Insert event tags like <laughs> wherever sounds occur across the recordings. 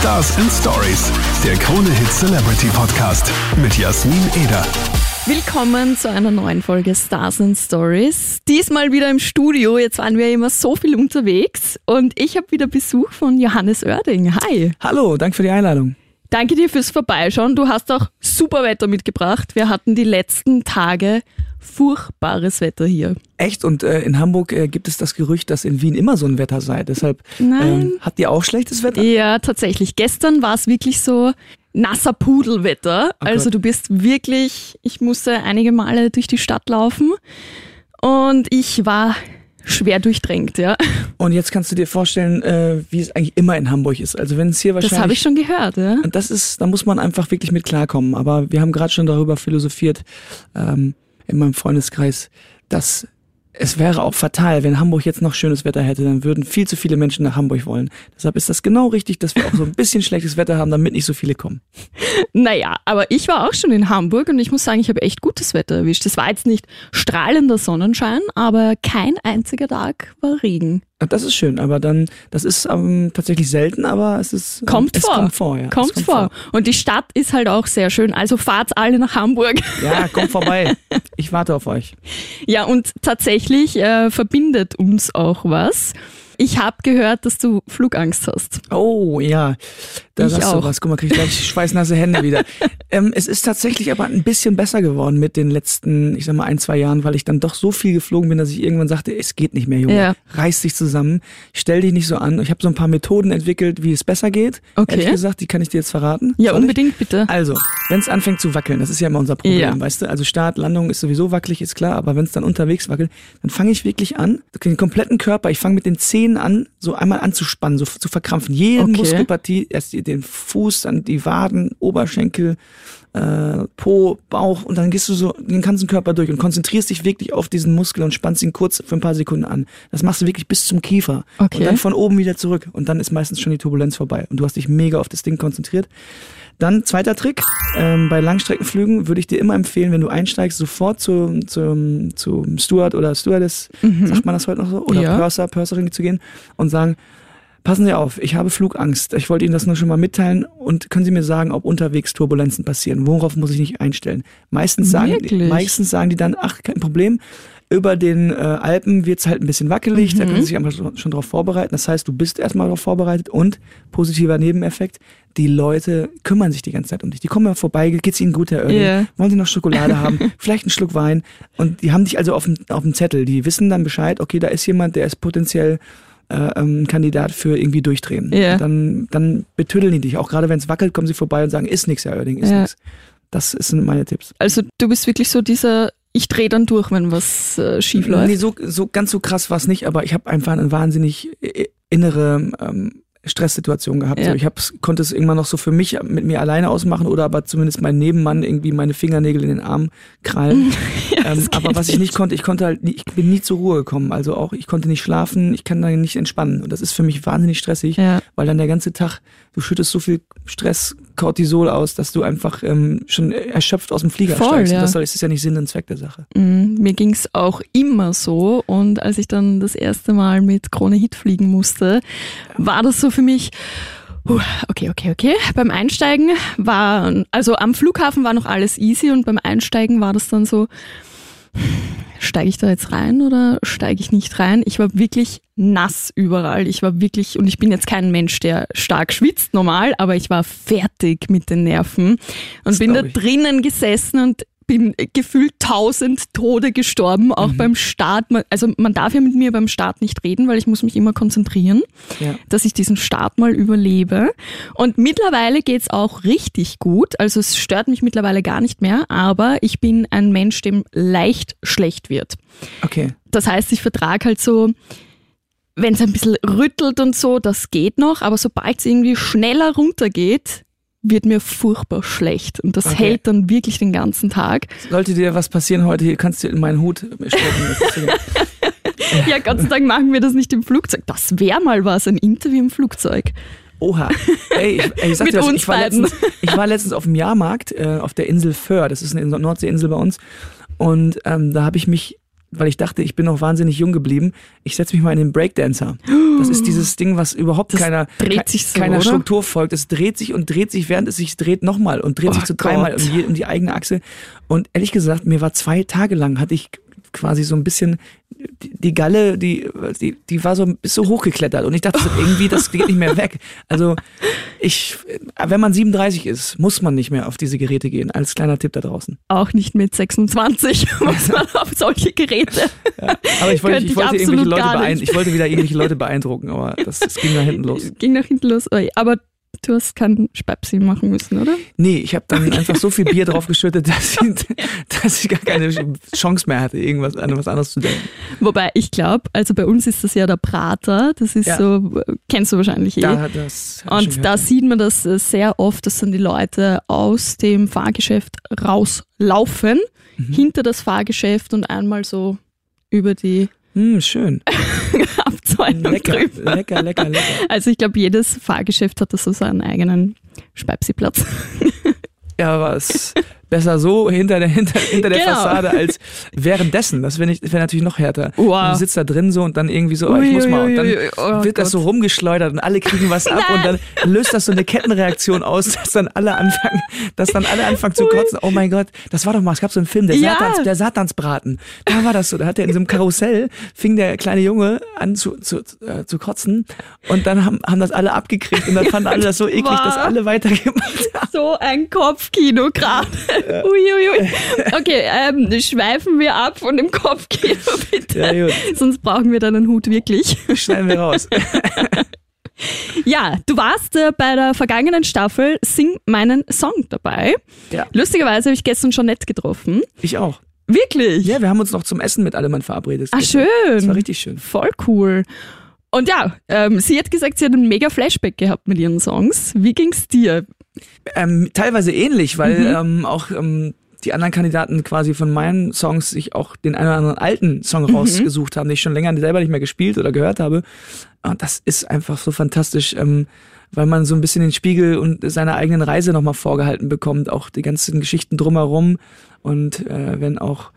Stars and Stories, der Krone Hit Celebrity Podcast mit Jasmin Eder. Willkommen zu einer neuen Folge Stars and Stories. Diesmal wieder im Studio. Jetzt waren wir immer so viel unterwegs und ich habe wieder Besuch von Johannes Oerding. Hi. Hallo, danke für die Einladung. Danke dir fürs Vorbeischauen. Du hast auch super Wetter mitgebracht. Wir hatten die letzten Tage furchtbares Wetter hier. Echt? Und äh, in Hamburg äh, gibt es das Gerücht, dass in Wien immer so ein Wetter sei. Deshalb ähm, habt ihr auch schlechtes Wetter? Ja, tatsächlich. Gestern war es wirklich so nasser Pudelwetter. Oh also du bist wirklich, ich musste einige Male durch die Stadt laufen und ich war schwer durchdrängt, ja. Und jetzt kannst du dir vorstellen, äh, wie es eigentlich immer in Hamburg ist. Also wenn es hier wahrscheinlich. Das habe ich schon gehört, ja. Und das ist, da muss man einfach wirklich mit klarkommen. Aber wir haben gerade schon darüber philosophiert ähm, in meinem Freundeskreis, dass es wäre auch fatal, wenn Hamburg jetzt noch schönes Wetter hätte, dann würden viel zu viele Menschen nach Hamburg wollen. Deshalb ist das genau richtig, dass wir auch so ein bisschen <laughs> schlechtes Wetter haben, damit nicht so viele kommen. Naja, aber ich war auch schon in Hamburg und ich muss sagen, ich habe echt gutes Wetter erwischt. Es war jetzt nicht strahlender Sonnenschein, aber kein einziger Tag war Regen. Das ist schön, aber dann, das ist ähm, tatsächlich selten, aber es ist. Kommt es vor. Kommt vor, ja. Kommt, kommt vor. vor. Und die Stadt ist halt auch sehr schön. Also fahrt alle nach Hamburg. <laughs> Ja, kommt vorbei. Ich warte auf euch. Ja, und tatsächlich äh, verbindet uns auch was. Ich habe gehört, dass du Flugangst hast. Oh ja, da ich sagst auch. du was. Guck mal, krieg ich gleich schweißnasse Hände wieder. <laughs> ähm, es ist tatsächlich aber ein bisschen besser geworden mit den letzten, ich sag mal, ein, zwei Jahren, weil ich dann doch so viel geflogen bin, dass ich irgendwann sagte, es geht nicht mehr, Junge. Ja. Reiß dich zusammen, stell dich nicht so an. Ich habe so ein paar Methoden entwickelt, wie es besser geht. Okay. Ehrlich gesagt, die kann ich dir jetzt verraten. Ja, Soll ich? unbedingt bitte. Also, wenn es anfängt zu wackeln, das ist ja immer unser Problem, Ja. weißt du? Also Start, Landung ist sowieso wackelig, ist klar, aber wenn es dann unterwegs wackelt, dann fange ich wirklich an, den kompletten Körper, ich fange mit den Zähnen an, so einmal anzuspannen, so zu verkrampfen. Jede Okay. Muskelpartie, erst den Fuß, dann die Waden, Oberschenkel, äh, Po, Bauch und dann gehst du so den ganzen Körper durch und konzentrierst dich wirklich auf diesen Muskel und spannst ihn kurz für ein paar Sekunden an. Das machst du wirklich bis zum Kiefer Okay. und dann von oben wieder zurück und dann ist meistens schon die Turbulenz vorbei und du hast dich mega auf das Ding konzentriert. Dann zweiter Trick, ähm, bei Langstreckenflügen würde ich dir immer empfehlen, wenn du einsteigst, sofort zu, zum, zum Steward oder Stewardess, sagt man das heute noch so, oder Ja. Purser, Purserin zu gehen und sagen, passen Sie auf, ich habe Flugangst. Ich wollte Ihnen das nur schon mal mitteilen und können Sie mir sagen, ob unterwegs Turbulenzen passieren? Worauf muss ich nicht einstellen? Meistens sagen, Wirklich? meistens sagen die dann, ach, kein Problem. Über den äh, Alpen wird's halt ein bisschen wackelig, da Mhm. können Sie sich einfach schon, schon drauf vorbereiten. Das heißt, du bist erstmal darauf vorbereitet und positiver Nebeneffekt, die Leute kümmern sich die ganze Zeit um dich. Die kommen ja vorbei, geht's ihnen gut, Herr Oerding? Ja. Wollen Sie noch Schokolade haben? <laughs> Vielleicht einen Schluck Wein? Und die haben dich also auf dem, auf dem Zettel. Die wissen dann Bescheid, okay, da ist jemand, der ist potenziell äh, ähm, ein Kandidat für irgendwie durchdrehen. Und Dann, dann betüddeln die dich. Auch gerade wenn es wackelt, kommen sie vorbei und sagen, ist nix, Herr Oerding, ist Ja. nix. Das sind meine Tipps. Also du bist wirklich so dieser, ich drehe dann durch, wenn was äh, schief läuft. Nee, so, so ganz so krass war es nicht, aber ich habe einfach eine wahnsinnig äh, innere ähm, Stresssituation gehabt. Ja. So, ich hab's, konnte es irgendwann noch so für mich mit mir alleine ausmachen oder aber zumindest mein Nebenmann irgendwie meine Fingernägel in den Arm krallen. <laughs> ähm, aber was ich nicht konnte, ich konnte halt, nie, ich bin nie zur Ruhe gekommen. Also auch, ich konnte nicht schlafen, ich kann dann nicht entspannen. Und das ist für mich wahnsinnig stressig, Ja. weil dann der ganze Tag, du schüttest so viel Stress, Cortisol aus, dass du einfach ähm, schon erschöpft aus dem Flieger Voll, steigst. ja. Das ist ja nicht Sinn und Zweck der Sache. Mm, Mir ging's auch immer so und als ich dann das erste Mal mit Krone Hit fliegen musste, war das so für mich, huh, okay, okay, okay. Beim Einsteigen war, also am Flughafen war noch alles easy und beim Einsteigen war das dann so, steige ich da jetzt rein oder steige ich nicht rein? Ich war wirklich nass überall. Ich war wirklich, und ich bin jetzt kein Mensch, der stark schwitzt normal, aber ich war fertig mit den Nerven und Das bin da ich. drinnen gesessen und bin gefühlt tausend Tode gestorben, auch beim Start. Also man darf ja mit mir beim Start nicht reden, weil ich muss mich immer konzentrieren, Ja. dass ich diesen Start mal überlebe. Und mittlerweile geht's auch richtig gut. Also es stört mich mittlerweile gar nicht mehr, aber ich bin ein Mensch, dem leicht schlecht wird. Okay. Das heißt, ich vertrage halt so, wenn es ein bisschen rüttelt und so, das geht noch, aber sobald es irgendwie schneller runtergeht, wird mir furchtbar schlecht. Und das Okay. hält dann wirklich den ganzen Tag. Sollte dir was passieren heute, hier kannst du in meinen Hut stecken. Das <laughs> ja- Gott sei Dank machen wir das nicht im Flugzeug. Das wäre mal was, ein Interview im Flugzeug. Oha. Ey, ich, ey, ich sag Mit dir uns ich war, letztens, ich war letztens auf dem Jahrmarkt äh, auf der Insel Föhr, das ist eine Nordseeinsel bei uns. Und ähm, da habe ich mich weil ich dachte, ich bin noch wahnsinnig jung geblieben, ich setze mich mal in den Breakdancer. Das ist dieses Ding, was überhaupt Das keiner, so, keiner oder? Struktur folgt. Es dreht sich und dreht sich, während es sich dreht, nochmal und dreht Oh sich zu dreimal um die, um die eigene Achse. Und ehrlich gesagt, mir war zwei Tage lang, hatte ich quasi so ein bisschen die, Galle, die, die, die war so, ist so hochgeklettert und ich dachte <laughs> irgendwie, das geht nicht mehr weg. Also ich, wenn man 37 ist, muss man nicht mehr auf diese Geräte gehen. Als kleiner Tipp da draußen. Auch nicht mit 26 <laughs> muss man auf solche Geräte. Aber ich wollte, ich ich wollte irgendwelche Leute beeindrucken. Ich wollte wieder irgendwelche Leute beeindrucken, aber das, das ging nach hinten los. <laughs> Ging nach hinten los. Aber du hast keinen Spepsi machen müssen, oder? Nee, ich habe dann einfach so viel Bier drauf geschüttet, dass <laughs> ich, dass ich gar keine Chance mehr hatte, irgendwas an was anderes zu denken. Wobei ich glaube, also bei uns ist das ja der Prater. Das ist Ja. so, äh, kennst du wahrscheinlich eh. Da, das Und da sieht man das äh, sehr oft, dass dann die Leute aus dem Fahrgeschäft rauslaufen, Mhm. hinter das Fahrgeschäft und einmal so über die Hm, schön. <laughs> Abzäunung Lecker, drüber. lecker, lecker, lecker. Also ich glaube, jedes Fahrgeschäft hat so seinen eigenen Spepsi-Platz. Ja, es besser so hinter der, hinter, hinter der Genau. Fassade als währenddessen. Das wäre wär natürlich noch härter. Wow. Du sitzt da drin so und dann irgendwie so, oh, ich muss mal. Und dann oh wird das so rumgeschleudert und alle kriegen was ab und dann <laughs> löst das so eine Kettenreaktion aus, dass dann alle anfangen, dass dann alle anfangen zu kotzen. Oh mein Gott, das war doch mal, es gab so einen Film, der, Ja. Satans, der Satansbraten. Da war das so, da hat er in so einem Karussell, fing der kleine Junge an zu, zu, äh, zu kotzen und dann haben, haben das alle abgekriegt und dann fanden alle das so eklig, Wow. dass alle weitergemacht haben. So ein Kopfkino gerade. Uiuiui. Okay, ähm, schweifen wir ab von dem Kopfkino, <laughs> bitte. Ja. Sonst brauchen wir deinen Hut wirklich. Schneiden wir raus. <laughs> Ja, du warst äh, bei der vergangenen Staffel Sing meinen Song dabei. Ja, Lustigerweise habe ich gestern schon nett getroffen. ich auch. Wirklich? Ja, wir haben uns noch zum Essen mit Allemann verabredet. Ah, schön. Das war richtig schön. Voll cool. Und ja, ähm, sie hat gesagt, sie hat einen mega Flashback gehabt mit ihren Songs. Wie ging's dir? Ähm, teilweise ähnlich, weil Mhm. ähm, auch ähm, die anderen Kandidaten quasi von meinen Songs sich auch den einen oder anderen alten Song Mhm. rausgesucht haben, den ich schon länger selber nicht mehr gespielt oder gehört habe. Und das ist einfach so fantastisch, ähm, weil man so ein bisschen den Spiegel und seine eigenen Reise nochmal vorgehalten bekommt, auch die ganzen Geschichten drumherum und äh, wenn auch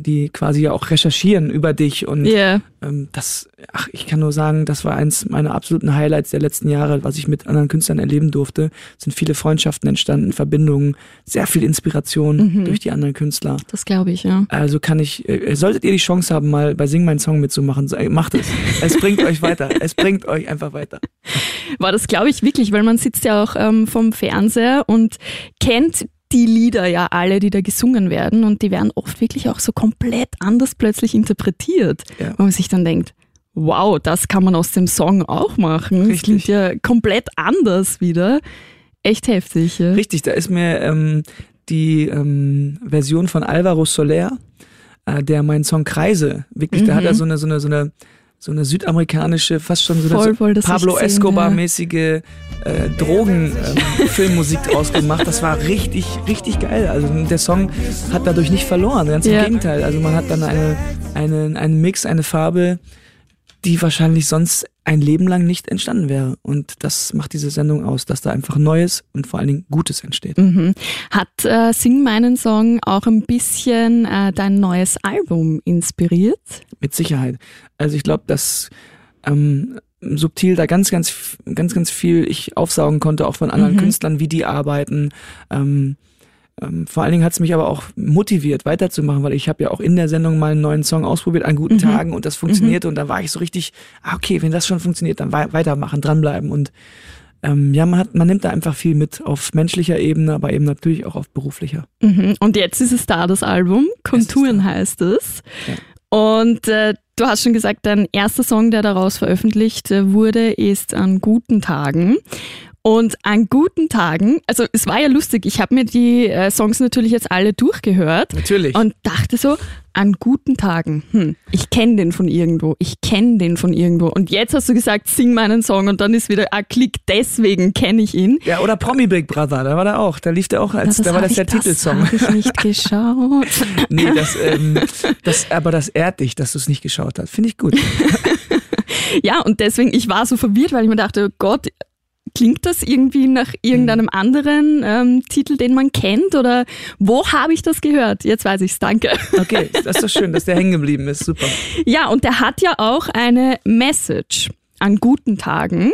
die quasi ja auch recherchieren über dich und Ja. ähm, das, ach, ich kann nur sagen, das war eins meiner absoluten Highlights der letzten Jahre, was ich mit anderen Künstlern erleben durfte. Es sind viele Freundschaften entstanden, Verbindungen, sehr viel Inspiration Mhm. durch die anderen Künstler. Das glaube ich, ja. Also kann ich, äh, solltet ihr die Chance haben, mal bei Sing meinen Song mitzumachen, äh, macht es. Es bringt euch weiter. Es bringt euch einfach weiter. War das, glaube ich, wirklich, weil man sitzt ja auch ähm, vom Fernseher und kennt die Lieder ja alle, die da gesungen werden und die werden oft wirklich auch so komplett anders plötzlich interpretiert, Ja. wo man sich dann denkt, wow, das kann man aus dem Song auch machen. Das Richtig. klingt ja komplett anders wieder. Echt heftig. Ja? Richtig, da ist mir ähm, die ähm, Version von Alvaro Soler, äh, der meinen Song Kreise, wirklich, da hat er so eine, so eine, so eine, so eine südamerikanische, fast schon so eine Voll, voll, Pablo Escobar-mäßige äh, Drogen-Filmmusik <laughs> draus gemacht. Das war richtig, richtig geil. Also der Song hat dadurch nicht verloren, ganz im Ja. Gegenteil. Also man hat dann eine, eine, einen Mix, eine Farbe, die wahrscheinlich sonst ein Leben lang nicht entstanden wäre. Und das macht diese Sendung aus, dass da einfach Neues und vor allen Dingen Gutes entsteht. Mhm. Hat äh, Sing meinen Song auch ein bisschen äh, dein neues Album inspiriert? Mit Sicherheit. Also ich glaube, dass ähm, subtil da ganz, ganz, ganz, ganz viel ich aufsaugen konnte, auch von anderen Mhm. Künstlern, wie die arbeiten. Ähm, ähm, vor allen Dingen hat es mich aber auch motiviert, weiterzumachen, weil ich habe ja auch in der Sendung mal einen neuen Song ausprobiert an guten Mhm. Tagen und das funktionierte und da war ich so richtig, ah, okay, wenn das schon funktioniert, dann wei weitermachen, dranbleiben und ähm, ja, man hat, man nimmt da einfach viel mit auf menschlicher Ebene, aber eben natürlich auch auf beruflicher. Mhm. Und jetzt ist es da, das Album. Konturen heißt es. Und äh, du hast schon gesagt, dein erster Song, der daraus veröffentlicht äh, wurde, ist an guten Tagen. Und an guten Tagen, also es war ja lustig, ich habe mir die äh, Songs natürlich jetzt alle durchgehört Natürlich. und dachte so, an guten Tagen, hm, ich kenne den von irgendwo, ich kenne den von irgendwo. Und jetzt hast du gesagt, sing meinen Song und dann ist wieder, ah, klick, deswegen kenne ich ihn. ja, oder Promi Big Brother, da war der auch, da lief der auch als, da war das der ich, Titelsong. Das habe ich nicht geschaut. <laughs> Nee, das, ähm, das, aber das ehrt dich, dass du es nicht geschaut hast. Finde ich gut. <laughs> Ja, und deswegen, ich war so verwirrt, weil ich mir dachte, oh Gott, Klingt das irgendwie nach irgendeinem anderen ähm, Titel, den man kennt? Oder wo habe ich das gehört? Jetzt weiß ich's, danke. Okay, das ist doch schön, dass der hängen geblieben ist. Super. Ja, und der hat ja auch eine Message an guten Tagen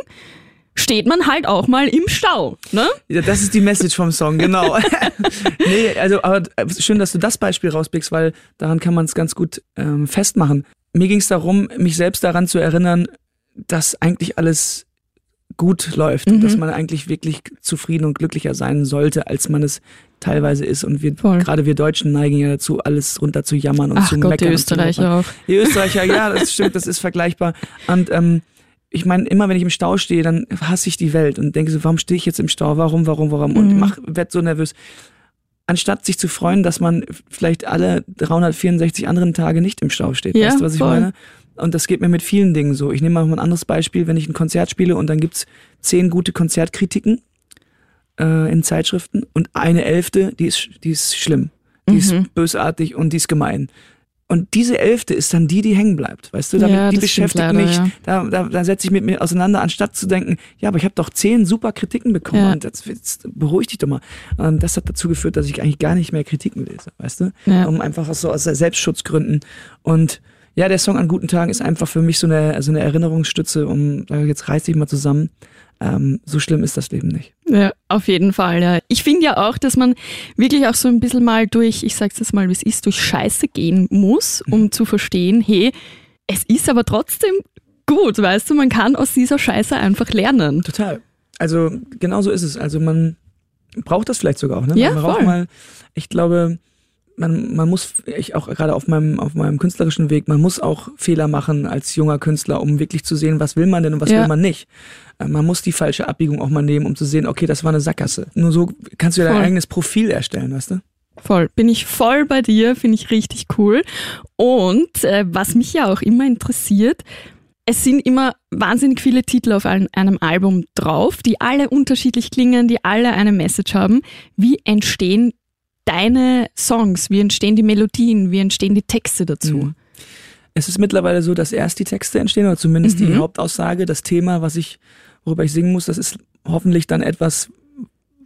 steht man halt auch mal im Stau. Ne? Ja, das ist die Message vom Song, genau. <laughs> nee, also aber schön, dass du das Beispiel rauspickst, weil daran kann man es ganz gut ähm, festmachen. Mir ging es darum, mich selbst daran zu erinnern, dass eigentlich alles gut läuft, mhm. dass man eigentlich wirklich zufrieden und glücklicher sein sollte, als man es teilweise ist. Und wir, gerade wir Deutschen neigen ja dazu, alles runter zu jammern und Ach zu Gott, meckern. Die Österreicher auch. Die Österreicher, ja, das stimmt, das ist vergleichbar. Und ähm, ich meine, immer wenn ich im Stau stehe, dann hasse ich die Welt und denke so, warum stehe ich jetzt im Stau? Warum, warum, warum? Und mhm. mach, werd so nervös. Anstatt sich zu freuen, dass man vielleicht alle 364 anderen Tage nicht im Stau steht. Ja, weißt du, was ich voll. meine? Und das geht mir mit vielen Dingen so. Ich nehme mal ein anderes Beispiel, wenn ich ein Konzert spiele und dann gibt's zehn gute Konzertkritiken äh, in Zeitschriften und eine elfte, die ist, die ist schlimm. Die mhm. ist bösartig und die ist gemein. Und diese Elfte ist dann die, die hängen bleibt. Weißt du, damit, ja, die beschäftigt leider, mich. Ja. Da, da, da setze ich mit mir auseinander, anstatt zu denken, ja, aber ich habe doch zehn super Kritiken bekommen. Ja. Und das, jetzt beruhig dich doch mal. Und das hat dazu geführt, dass ich eigentlich gar nicht mehr Kritiken lese, weißt du? Um einfach aus, so aus Selbstschutzgründen. Und ja, der Song an guten Tagen ist einfach für mich so eine, so eine Erinnerungsstütze, um, jetzt reiß dich mal zusammen ähm, so schlimm ist das Leben nicht. Ja, auf jeden Fall. Ja. Ich finde ja auch, dass man wirklich auch so ein bisschen mal durch, ich sag's jetzt mal, wie es ist, durch Scheiße gehen muss, um mhm. zu verstehen, hey, es ist aber trotzdem gut, weißt du, man kann aus dieser Scheiße einfach lernen. Total. Also genau so ist es. Also man braucht das vielleicht sogar auch. Ne? Ja, man braucht voll. mal, ich glaube, man, man muss, ich auch gerade auf meinem, auf meinem künstlerischen Weg, man muss auch Fehler machen als junger Künstler, um wirklich zu sehen, was will man denn und was ja. will man nicht. Äh, man muss die falsche Abbiegung auch mal nehmen, um zu sehen, okay, das war eine Sackgasse. Nur so kannst du ja dein eigenes Profil erstellen, weißt du? Voll, bin ich voll bei dir, finde ich richtig cool. Und äh, was mich ja auch immer interessiert, es sind immer wahnsinnig viele Titel auf einem, einem Album drauf, die alle unterschiedlich klingen, die alle eine Message haben. Wie entstehen deine Songs? Wie entstehen die Melodien? Wie entstehen die Texte dazu? Mhm. Es ist mittlerweile so, dass erst die Texte entstehen, oder zumindest mhm. die Hauptaussage, das Thema, was ich, worüber ich singen muss, das ist hoffentlich dann etwas,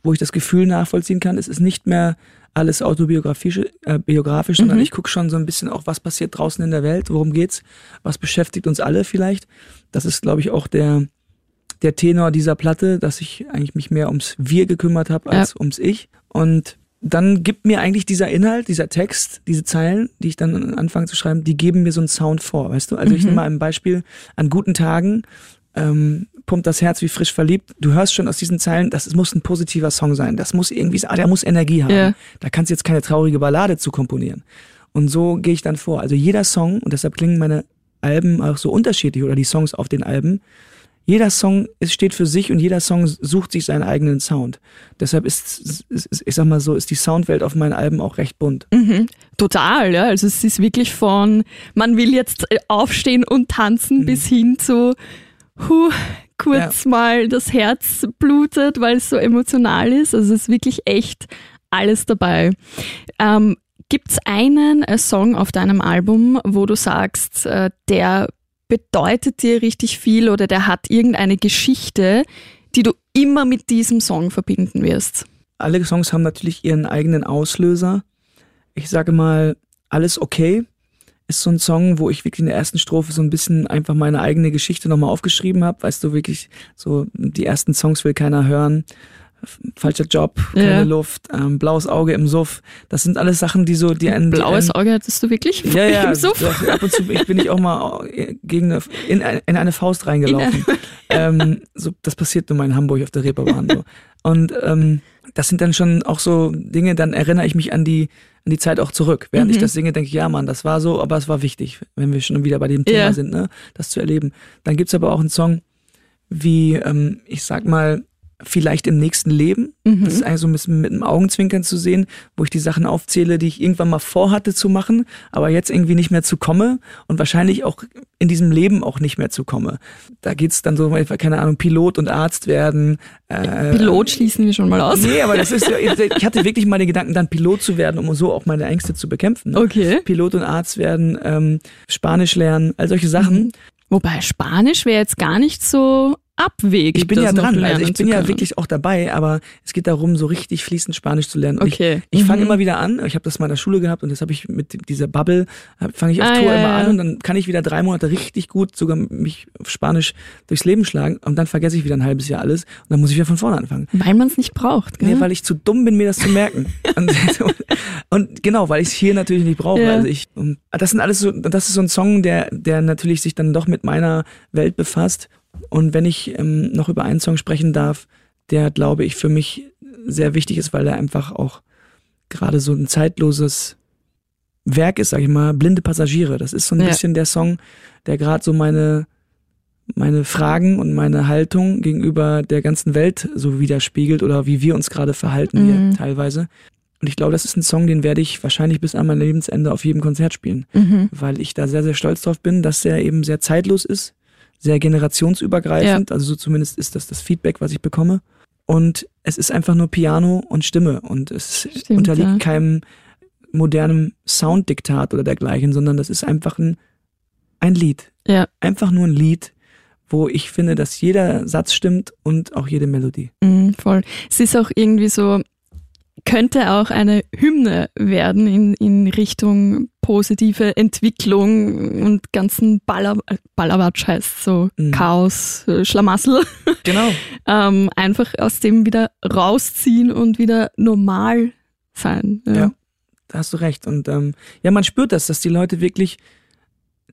wo ich das Gefühl nachvollziehen kann. Es ist nicht mehr alles autobiografisch, äh, biografisch, sondern mhm. ich gucke schon so ein bisschen auch, was passiert draußen in der Welt, worum geht's, was beschäftigt uns alle vielleicht. Das ist, glaube ich, auch der, der Tenor dieser Platte, dass ich eigentlich mich mehr ums Wir gekümmert habe als ja. ums Ich. Und dann gibt mir eigentlich dieser Inhalt, dieser Text, diese Zeilen, die ich dann anfange zu schreiben, die geben mir so einen Sound vor, weißt du? Also mhm. ich nehme mal ein Beispiel, an guten Tagen ähm, pumpt das Herz wie frisch verliebt. Du hörst schon aus diesen Zeilen, das muss ein positiver Song sein. Das muss irgendwie, der muss Energie haben. Yeah. Da kannst du jetzt keine traurige Ballade zu komponieren. Und so gehe ich dann vor. Also jeder Song, und deshalb klingen meine Alben auch so unterschiedlich oder die Songs auf den Alben, jeder Song ist, steht für sich und jeder Song sucht sich seinen eigenen Sound. Deshalb ist, ich sag mal so, ist die Soundwelt auf meinen Alben auch recht bunt. Mhm. Total, ja. Also es ist wirklich von, man will jetzt äh, aufstehen und tanzen mhm. bis hin zu, huh, kurz ja. mal das Herz blutet, weil es so emotional ist. Also es ist wirklich echt alles dabei. Ähm, Gibt es einen äh, Song auf deinem Album, wo du sagst, äh, der bedeutet dir richtig viel oder der hat irgendeine Geschichte, die du immer mit diesem Song verbinden wirst? Alle Songs haben natürlich ihren eigenen Auslöser. Ich sage mal, alles okay ist so ein Song, wo ich wirklich in der ersten Strophe so ein bisschen einfach meine eigene Geschichte nochmal aufgeschrieben habe. Weißt du, wirklich so, die ersten Songs will keiner hören falscher Job, keine ja. Luft, ähm, blaues Auge im Suff. Das sind alles Sachen, die so, die einen. Blaues die Auge hattest du wirklich? Ja, ja. Im Suff? Doch, ab und zu ich bin ich auch mal gegen eine, in, in eine Faust reingelaufen. ähm, so, das passiert nur mal in Hamburg auf der Reeperbahn. So. Und ähm, das sind dann schon auch so Dinge, dann erinnere ich mich an die, an die Zeit auch zurück. Während mhm. ich das singe, denke ich, ja Mann, das war so, aber es war wichtig, wenn wir schon wieder bei dem Thema ja. sind, ne, das zu erleben. Dann gibt's aber auch einen Song, wie, ähm, ich sag mal, vielleicht im nächsten Leben. Mhm. Das ist eigentlich so ein bisschen mit einem Augenzwinkern zu sehen, wo ich die Sachen aufzähle, die ich irgendwann mal vorhatte zu machen, aber jetzt irgendwie nicht mehr zu komme und wahrscheinlich auch in diesem Leben auch nicht mehr zu komme. Da geht's dann so, keine Ahnung, Pilot und Arzt werden. Äh, Pilot schließen wir schon mal aus. Nee, aber das ist, <laughs> ich hatte wirklich mal den Gedanken, dann Pilot zu werden, um so auch meine Ängste zu bekämpfen. Okay. Pilot und Arzt werden, ähm, Spanisch lernen, all solche Sachen. Mhm. Wobei Spanisch wäre jetzt gar nicht so abwegig. Ich bin ja dran, also ich bin ja wirklich auch dabei, aber es geht darum, so richtig fließend Spanisch zu lernen. Und Okay. Ich, ich fange Mhm. immer wieder an, ich habe das mal in der Schule gehabt und das habe ich mit dieser Bubble, fange ich auf Ah, Tour ja, immer ja. an und dann kann ich wieder drei Monate richtig gut sogar mich auf Spanisch durchs Leben schlagen und dann vergesse ich wieder ein halbes Jahr alles und dann muss ich wieder von vorne anfangen. Weil man es nicht braucht. Gell? Nee, weil ich zu dumm bin, mir das zu merken. <laughs> und, <laughs> und genau, weil ich es hier natürlich nicht brauche. Ja. Also ich, das sind alles so, das ist so ein Song, der, der natürlich sich dann doch mit meiner Welt befasst. Und wenn ich ähm, noch über einen Song sprechen darf, der glaube ich für mich sehr wichtig ist, weil er einfach auch gerade so ein zeitloses Werk ist, sag ich mal, blinde Passagiere. Das ist so ein Ja. bisschen der Song, der gerade so meine meine Fragen und meine Haltung gegenüber der ganzen Welt so widerspiegelt oder wie wir uns gerade verhalten Mhm. hier teilweise. Und ich glaube, das ist ein Song, den werde ich wahrscheinlich bis an mein Lebensende auf jedem Konzert spielen, Mhm. weil ich da sehr, sehr stolz drauf bin, dass der eben sehr zeitlos ist, sehr generationsübergreifend, also so zumindest ist das das Feedback, was ich bekomme. Und es ist einfach nur Piano und Stimme und es Stimmt, unterliegt ja. keinem modernen Sounddiktat oder dergleichen, sondern das ist einfach ein, ein Lied. Ja. Einfach nur ein Lied, wo ich finde, dass jeder Satz stimmt und auch jede Melodie. Mhm, voll. Es ist auch irgendwie so, könnte auch eine Hymne werden in, in Richtung positive Entwicklung und ganzen Baller, Ballerwatsch heißt so Mhm. Chaos, äh, Schlamassel. <laughs> Genau. ähm, einfach aus dem wieder rausziehen und wieder normal sein. Ja. Ja. Da hast du recht. Und ähm, ja, man spürt das, dass die Leute wirklich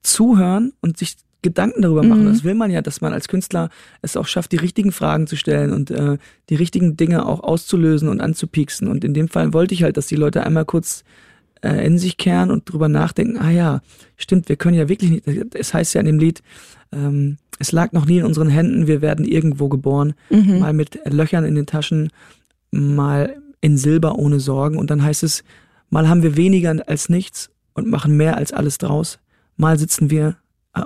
zuhören und sich Gedanken darüber machen. Mhm. Das will man ja, dass man als Künstler es auch schafft, die richtigen Fragen zu stellen und äh, die richtigen Dinge auch auszulösen und anzupieksen. Und in dem Fall wollte ich halt, dass die Leute einmal kurz äh, in sich kehren und drüber nachdenken, ah ja, stimmt, wir können ja wirklich nicht, es heißt ja in dem Lied, ähm, es lag noch nie in unseren Händen, wir werden irgendwo geboren, Mhm. mal mit Löchern in den Taschen, mal in Silber ohne Sorgen und dann heißt es, mal haben wir weniger als nichts und machen mehr als alles draus, mal sitzen wir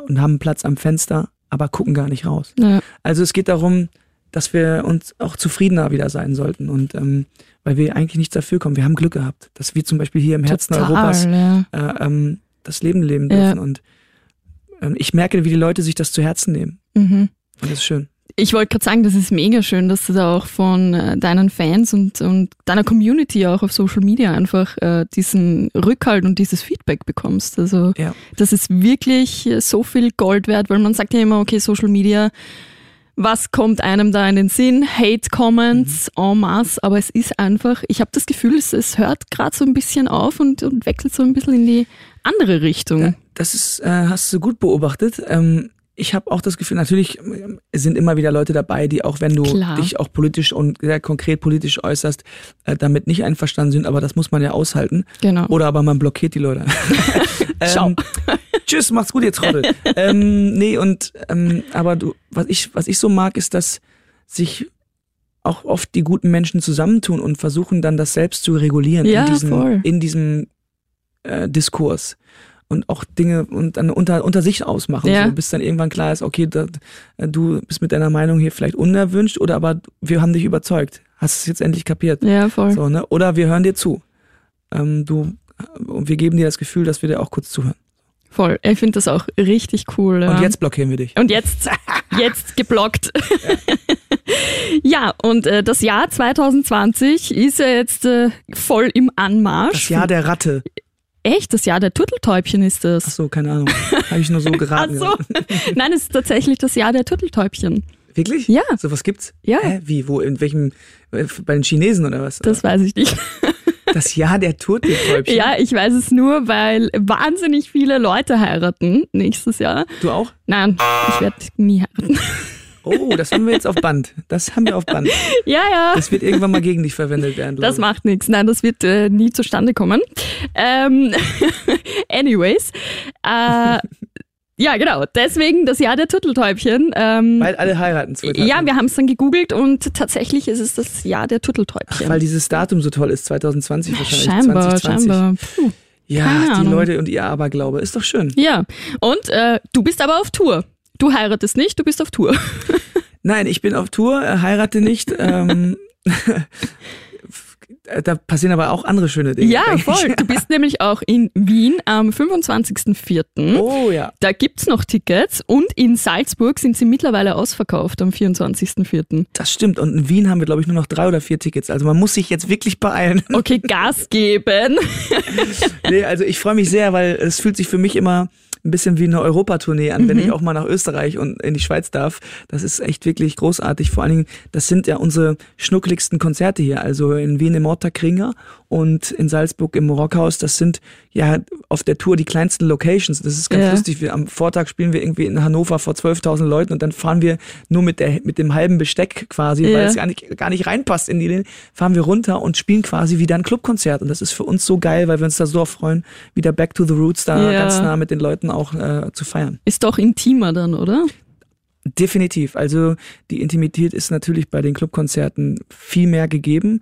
und haben Platz am Fenster, aber gucken gar nicht raus. Ja. Also es geht darum, dass wir uns auch zufriedener wieder sein sollten und ähm, weil wir eigentlich nichts dafür kommen. Wir haben Glück gehabt, dass wir zum Beispiel hier im Herzen Total, Europas ja. äh, ähm, das Leben leben Ja. dürfen und ähm, ich merke, wie die Leute sich das zu Herzen nehmen Mhm. und das ist schön. Ich wollte gerade sagen, das ist mega schön, dass du da auch von äh, deinen Fans und, und deiner Community auch auf Social Media einfach äh, diesen Rückhalt und dieses Feedback bekommst. Also Ja. das ist wirklich so viel Gold wert, weil man sagt ja immer, okay, Social Media, was kommt einem da in den Sinn? Hate Comments Mhm. en masse, aber es ist einfach, ich habe das Gefühl, es, es hört gerade so ein bisschen auf und, und wechselt so ein bisschen in die andere Richtung. Ja, das ist, äh, hast du gut beobachtet. Ähm, ich habe auch das Gefühl, natürlich ähm, sind immer wieder Leute dabei, die auch wenn du Klar. dich auch politisch und sehr konkret politisch äußerst, äh, damit nicht einverstanden sind, aber das muss man ja aushalten. Genau. Oder aber man blockiert die Leute. <laughs> Ciao. Ähm, <laughs> tschüss, macht's gut, ihr Trottel. <laughs> ähm, nee, und ähm, aber du, was ich, was ich so mag, ist, dass sich auch oft die guten Menschen zusammentun und versuchen dann das selbst zu regulieren Ja, in diesem, voll. in diesem äh, Diskurs. Und auch Dinge und dann unter, unter sich ausmachen, Ja. so, bis dann irgendwann klar ist, okay, da, äh, du bist mit deiner Meinung hier vielleicht unerwünscht oder aber wir haben dich überzeugt. Hast es jetzt endlich kapiert. Ja, voll. So, ne? Oder wir hören dir zu. Ähm, du, und wir geben dir das Gefühl, dass wir dir auch kurz zuhören. Voll. Ich finde das auch richtig cool. Und ja. jetzt blockieren wir dich. Und jetzt, <laughs> jetzt geblockt. <laughs> Ja, und äh, das Jahr 2020 ist ja jetzt äh, voll im Anmarsch. Das Jahr der Ratte. Echt, das Jahr der Turteltäubchen ist Ach das. so, keine Ahnung. Habe ich nur so Ach geraten. so. ja. <laughs> Nein, es ist tatsächlich das Jahr der Turteltäubchen. Wirklich? Ja. So was gibt's? Ja. Hä? Wie? Wo? In welchem? äh, Bei den Chinesen oder was? Das weiß ich nicht. <laughs> das Jahr der Turteltäubchen. Ja, ich weiß es nur, weil wahnsinnig viele Leute heiraten nächstes Jahr. Du auch? Nein, ich werde nie heiraten. Oh, das haben wir jetzt auf Band. Das haben wir auf Band. <laughs> Ja, ja. Das wird irgendwann mal gegen dich verwendet werden. Das ich. macht nichts. Nein, das wird äh, nie zustande kommen. Ähm, <laughs> anyways. Äh, ja, genau. Deswegen das Jahr der Turteltäubchen. Ähm, Weil alle heiraten. 2020. ja, wir haben es dann gegoogelt und tatsächlich ist es das Jahr der Ach, Turteltäubchen. weil dieses Datum so toll ist, 2020 wahrscheinlich. scheinbar, 2020. scheinbar. Puh. Ja, die. Leute und ihr Aberglaube. Ist doch schön. Ja, und äh, du bist aber auf Tour. Du heiratest nicht, du bist auf Tour. <laughs> Nein, ich bin auf Tour, äh, heirate nicht. Ähm, Äh, <laughs> Da passieren aber auch andere schöne Dinge. Ja, voll. Du bist nämlich auch in Wien am 25.04. Oh ja. Da gibt's noch Tickets und in Salzburg sind sie mittlerweile ausverkauft am 24.04. Das stimmt. Und in Wien haben wir, glaube ich, nur noch drei oder vier Tickets. Also man muss sich jetzt wirklich beeilen. Okay, Gas geben. <laughs> nee, also ich freue mich sehr, weil es fühlt sich für mich immer ein bisschen wie eine Europatournee an, wenn ich auch mal nach Österreich und in die Schweiz darf. Das ist echt wirklich großartig. Vor allen Dingen, das sind ja unsere schnuckeligsten Konzerte hier. Also in Wien im Otterkringer und in Salzburg im Rockhaus. Das sind ja auf der Tour die kleinsten Locations. Das ist ganz Ja. lustig. Wir, am Vortag spielen wir irgendwie in Hannover vor 12.000 Leuten und dann fahren wir nur mit, der, mit dem halben Besteck quasi, Ja. weil es gar nicht, gar nicht reinpasst in die, fahren wir runter und spielen quasi wieder ein Clubkonzert. Und das ist für uns so geil, weil wir uns da so freuen, wieder Back to the Roots da Ja. ganz nah mit den Leuten auch äh, zu feiern. Ist doch intimer dann, oder? Definitiv. Also die Intimität ist natürlich bei den Clubkonzerten viel mehr gegeben.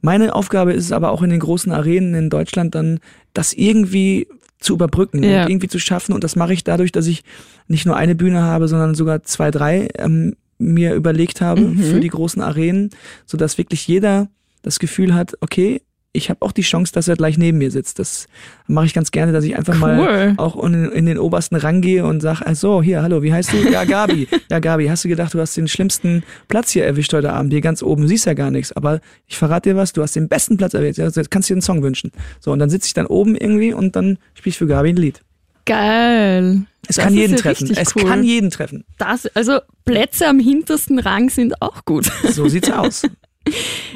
Meine Aufgabe ist es aber auch in den großen Arenen in Deutschland dann, das irgendwie zu überbrücken Ja. und irgendwie zu schaffen. Und das mache ich dadurch, dass ich nicht nur eine Bühne habe, sondern sogar zwei, drei ähm, mir überlegt habe Mhm. für die großen Arenen, sodass wirklich jeder das Gefühl hat, okay, ich habe auch die Chance, dass er gleich neben mir sitzt. Das mache ich ganz gerne, dass ich einfach mal Cool. auch in, in den obersten Rang gehe und sage, also hier, hallo, wie heißt du? Ja, Gabi. Ja, Gabi, hast du gedacht, du hast den schlimmsten Platz hier erwischt heute Abend, hier ganz oben, du siehst ja gar nichts. Aber ich verrate dir was, du hast den besten Platz erwischt. Ja, jetzt kannst du dir einen Song wünschen. So, und dann sitze ich dann oben irgendwie und dann spiele ich für Gabi ein Lied. Geil. Es Das kann jeden ja treffen. Es cool. kann jeden treffen. Das, also Plätze am hintersten Rang sind auch gut. So sieht's aus. <laughs>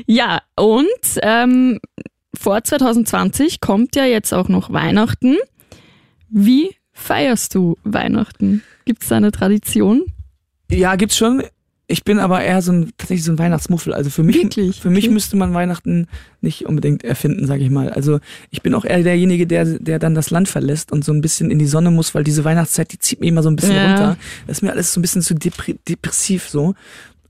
Ja, und ähm, vor 2020 kommt ja jetzt auch noch Weihnachten. Wie feierst du Weihnachten? Gibt es da eine Tradition? Ja, gibt's schon. Ich bin aber eher so ein tatsächlich so ein Weihnachtsmuffel. Also für mich, Wirklich? für mich Okay. müsste man Weihnachten nicht unbedingt erfinden, sage ich mal. Also ich bin auch eher derjenige, der der dann das Land verlässt und so ein bisschen in die Sonne muss, weil diese Weihnachtszeit die zieht mir immer so ein bisschen Ja. runter. Das ist mir alles so ein bisschen zu depressiv so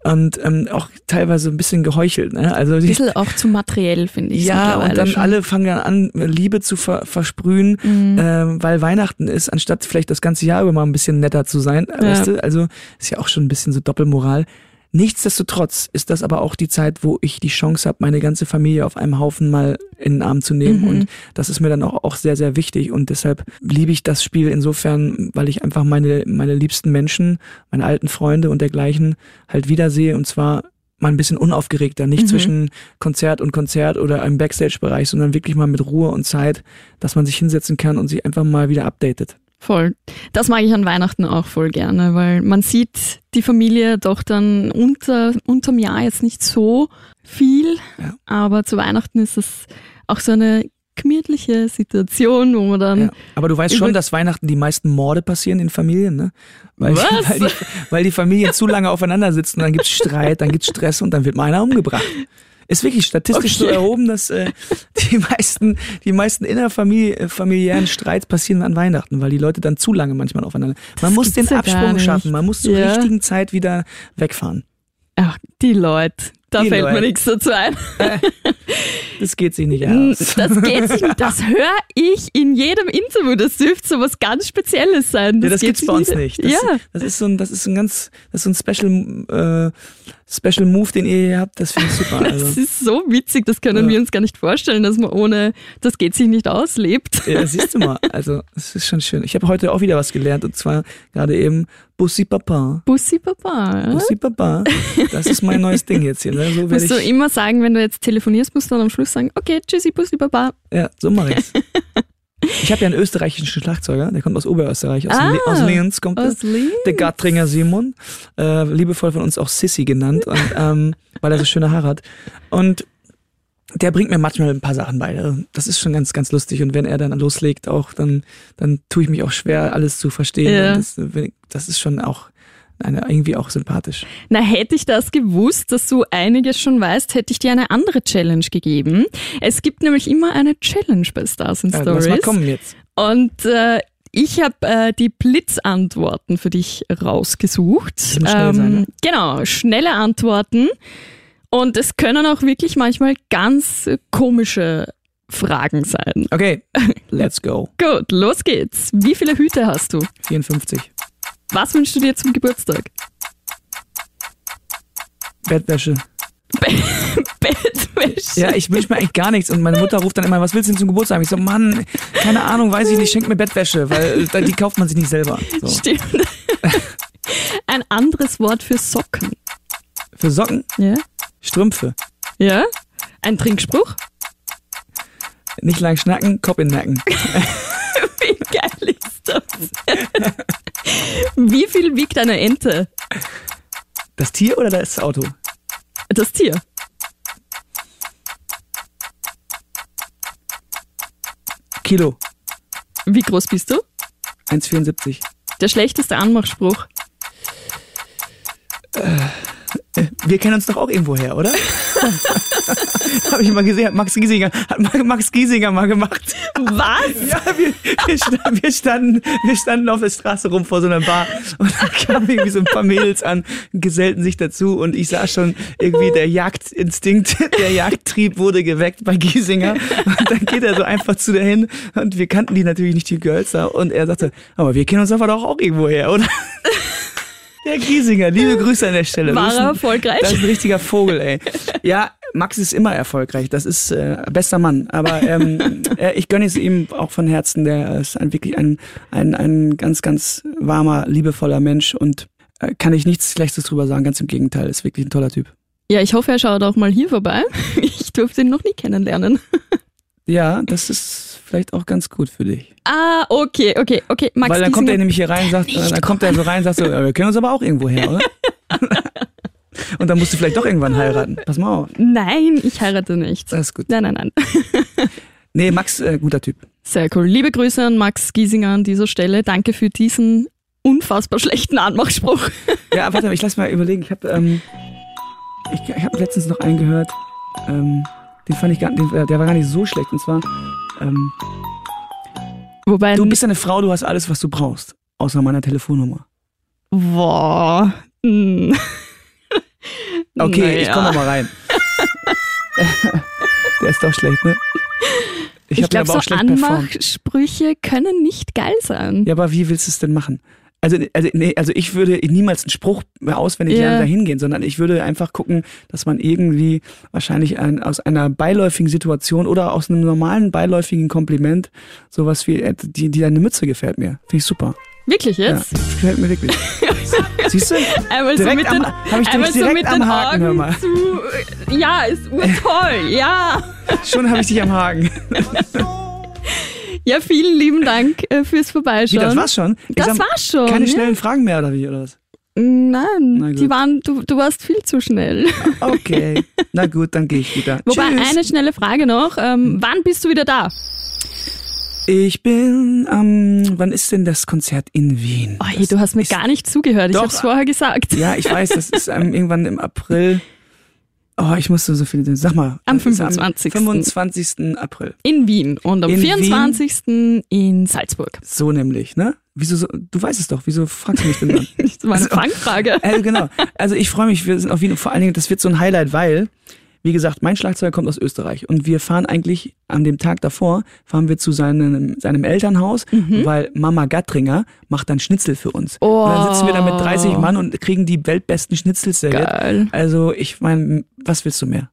und ähm, auch teilweise ein bisschen geheuchelt. Ne? Also Ein bisschen auch zu materiell, finde ich. ja, und dann schon. alle fangen dann an, Liebe zu ver versprühen, Mhm. ähm, weil Weihnachten ist, anstatt vielleicht das ganze Jahr über mal ein bisschen netter zu sein. Ja. Weißt du? Also ist ja auch schon ein bisschen so Doppelmoral. Nichtsdestotrotz ist das aber auch die Zeit, wo ich die Chance habe, meine ganze Familie auf einem Haufen mal in den Arm zu nehmen. Mhm. Und das ist mir dann auch, auch sehr, sehr wichtig. Und deshalb liebe ich das Spiel insofern, weil ich einfach meine, meine liebsten Menschen, meine alten Freunde und dergleichen halt wiedersehe. Und zwar mal ein bisschen unaufgeregter, nicht Mhm. zwischen Konzert und Konzert oder im Backstage-Bereich, sondern wirklich mal mit Ruhe und Zeit, dass man sich hinsetzen kann und sich einfach mal wieder updatet. Voll. Das mag ich an Weihnachten auch voll gerne, weil man sieht die Familie doch dann unter, unterm Jahr jetzt nicht so viel, Ja. aber zu Weihnachten ist es auch so eine gemütliche Situation, wo man dann Ja. Aber du weißt schon, dass Weihnachten die meisten Morde passieren in Familien, ne? Weil, Was? weil, die, weil die Familien zu lange aufeinander sitzen, dann gibt's Streit, dann gibt's Stress und dann wird mal einer umgebracht. Ist wirklich statistisch so Okay. erhoben, dass äh, die meisten, die meisten innerfamiliären Streits passieren an Weihnachten, weil die Leute dann zu lange manchmal aufeinander. Man Das muss den Absprung schaffen, man muss zur Ja. richtigen Zeit wieder wegfahren. Ach, die Leute. Da Die fällt mir Leute. nichts dazu ein. <laughs> Das geht sich nicht aus. Das geht sich nicht. Das höre ich in jedem Interview. Das dürfte so was ganz Spezielles sein. Ja, das gibt's bei uns nicht. Das, ja. das ist so ein, das ist so ein ganz, das ist so ein Special, äh, Special Move, den ihr hier habt. Das finde ich super. <laughs> Das Also. ist so witzig, das können Ja. wir uns gar nicht vorstellen, dass man ohne das geht sich nicht auslebt. Ja, siehst du mal. Also, es ist schon schön. Ich habe heute auch wieder was gelernt und zwar gerade eben Bussi Papa. Bussi Papa. Ja? Bussi Papa. Das ist mein neues Ding jetzt hier. Ne? So Musst du immer sagen, wenn du jetzt telefonierst, musst du dann am Schluss sagen, okay, tschüssi, Bussi Papa. Ja, so mache ich's. <laughs> Ich habe ja einen österreichischen Schlagzeuger, der kommt aus Oberösterreich, aus, Ah, Le aus Linz kommt. Aus Linz. Der Gattringer Simon, äh, liebevoll von uns auch Sissy genannt, und, ähm, weil er so schöne Haare hat. Und der bringt mir manchmal ein paar Sachen bei. Also, Das ist schon ganz, ganz lustig. Und wenn er dann loslegt, auch dann, dann tue ich mich auch schwer, alles zu verstehen. Ja. Das, das ist schon auch eine, irgendwie auch sympathisch. Na, hätte ich das gewusst, dass du einiges schon weißt, hätte ich dir eine andere Challenge gegeben. Es gibt nämlich immer eine Challenge bei Stars and Ja, lass mal Stories. kommen jetzt. Und äh, ich habe äh, die Blitzantworten für dich rausgesucht. Schnell sein, ne? Genau, schnelle Antworten. Und es können auch wirklich manchmal ganz äh, komische Fragen sein. Okay, <laughs> let's go. Gut, los geht's. Wie viele Hüte hast du? 54. Was wünschst du dir zum Geburtstag? Bettwäsche. <laughs> Bettwäsche. Wäsche. Ja, ich wünsche mir eigentlich gar nichts. Und meine Mutter ruft dann immer, was willst du denn zum Geburtstag? Ich so, Mann, keine Ahnung, weiß ich nicht, schenk mir Bettwäsche, weil äh, die kauft man sich nicht selber. So. Stimmt. <laughs> Ein anderes Wort für Socken. Für Socken, Ja? Strümpfe. Ja? Ein Trinkspruch? Nicht lang schnacken, Kopf in den Nacken. <laughs> Wie geil ist das? Wie viel wiegt eine Ente? Das Tier oder das Auto? Das Tier. Kilo. Wie groß bist du? 1,74. Der schlechteste Anmachspruch. Wir kennen uns doch auch irgendwo her, oder? <laughs> Habe ich mal gesehen, hat Max Giesinger, hat Ma- Max Giesinger mal gemacht. Was? <laughs> Ja, wir, wir, standen, wir, standen, wir standen auf der Straße rum vor so einer Bar und da kamen irgendwie so ein paar Mädels an, gesellten sich dazu und ich sah schon irgendwie der Jagdinstinkt, der Jagdtrieb wurde geweckt bei Giesinger und dann geht er so einfach zu der hin und wir kannten die natürlich nicht, die Girls da und er sagte, aber wir kennen uns aber doch auch irgendwo her, oder? <laughs> Der Giesinger, liebe Grüße an der Stelle. War er erfolgreich? Das ist ein richtiger Vogel, ey. Ja, Max ist immer erfolgreich. Das ist äh, bester Mann. Aber ähm, <laughs> äh, ich gönne es ihm auch von Herzen. Der ist ein, wirklich ein, ein, ein ganz, ganz warmer, liebevoller Mensch und äh, kann ich nichts Schlechtes drüber sagen. Ganz im Gegenteil, ist wirklich ein toller Typ. Ja, ich hoffe, er schaut auch mal hier vorbei. <laughs> Ich durfte ihn noch nie kennenlernen. <laughs> Ja, das ist vielleicht auch ganz gut für dich. Ah, okay, okay, okay. Max Weil dann kommt er nämlich hier rein und sagt, Nicht dann kommt er so rein und sagt so, <laughs> äh, wir kennen uns aber auch irgendwo her, oder? <laughs> und dann musst du vielleicht doch irgendwann heiraten. Pass mal auf. Nein, ich heirate nicht. Das ist gut. Nein, nein, nein. <laughs> Nee, Max, äh, guter Typ. Sehr cool. Liebe Grüße an Max Giesinger an dieser Stelle. Danke für diesen unfassbar schlechten Anmachspruch. Ja, warte mal, ich lass mal überlegen. Ich habe ähm, ich, ich hab letztens noch einen gehört. Ähm, den fand ich gar den, äh, der war gar nicht so schlecht. Und zwar, ähm, Wobei, du bist eine Frau, du hast alles, was du brauchst. Außer meiner Telefonnummer. boah. hm. <laughs> Okay, ich Naja. komme mal rein. <laughs> der ist doch schlecht, ne? Ich, Ich, glaube, so. Anmachsprüche können nicht geil sein. Ja, aber wie willst du es denn machen? Also, also, nee, also ich würde niemals einen Spruch auswendig Ja. lernen, da hingehen, sondern ich würde einfach gucken, dass man irgendwie wahrscheinlich ein, aus einer beiläufigen Situation oder aus einem normalen beiläufigen Kompliment sowas wie, äh, die, die deine Mütze gefällt mir. Finde ich super. Wirklich Ja, jetzt? das gefällt mir wirklich. <laughs> Siehst du? Einmal so Direkt mit am- den, hab ich einmal dich so direkt mit am den Haken, hör Augen mal. zu. Ja, ist urtoll. Ja. <laughs> Schon habe ich dich am Haken. <laughs> Ja, vielen lieben Dank äh, fürs Vorbeischauen. Wie, das war's schon? Ich Das war's schon. Keine ja. schnellen Fragen mehr, oder wie, oder was? Nein, die waren, du, du warst viel zu schnell. Okay. Na gut, dann gehe ich wieder. <laughs> Wobei, Tschüss. eine schnelle Frage noch. Ähm, wann bist du wieder da? Ich bin am, wann ist denn das Konzert in Wien? Je, Das du hast mir gar nicht zugehört. Ich Doch. hab's vorher gesagt. Ja, ich weiß, das ist ähm, <laughs> irgendwann im April. Oh, ich musste so viel. Sag mal. Am das ist 25.. 25. April. In Wien und am In 24. in Salzburg. So nämlich, ne? Wieso so, du weißt es doch, wieso fragst du mich denn dann? <laughs> Das war eine Also- Fangfrage. äh, genau. Also ich freue mich, wir sind auf Wien. Vor allen Dingen, das wird so ein Highlight, weil, wie gesagt, mein Schlagzeuger kommt aus Österreich und wir fahren eigentlich an dem Tag davor, fahren wir zu seinem, seinem Elternhaus, Mhm. weil Mama Gattringer macht dann Schnitzel für uns. Und dann sitzen wir da mit 30 Mann und kriegen die weltbesten Schnitzel serviert. Geil. Also ich meine, was willst du mehr?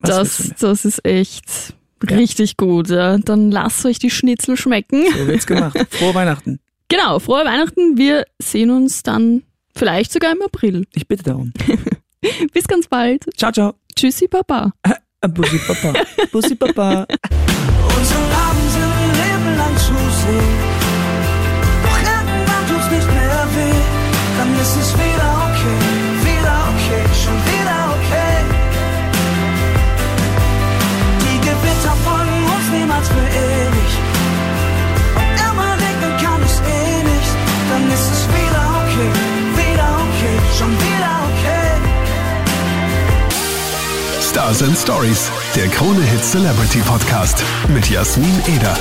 Was willst du Das, mehr? das ist echt richtig gut. Ja. Dann lasst euch die Schnitzel schmecken. So wird's gemacht. <laughs> Frohe Weihnachten. Genau, frohe Weihnachten. Wir sehen uns dann vielleicht sogar im April. Ich bitte darum. <laughs> Bis ganz bald. Ciao, ciao. Tschüssi, Papa. Bussi Papa. <laughs> Bussi Papa. Unsere Abend sind ein Leben lang zu sehen. Doch irgendwann tut's nicht mehr weh. Dann ist es wieder Stars and Stories, der Krone Hit Celebrity Podcast mit Jasmin Eder.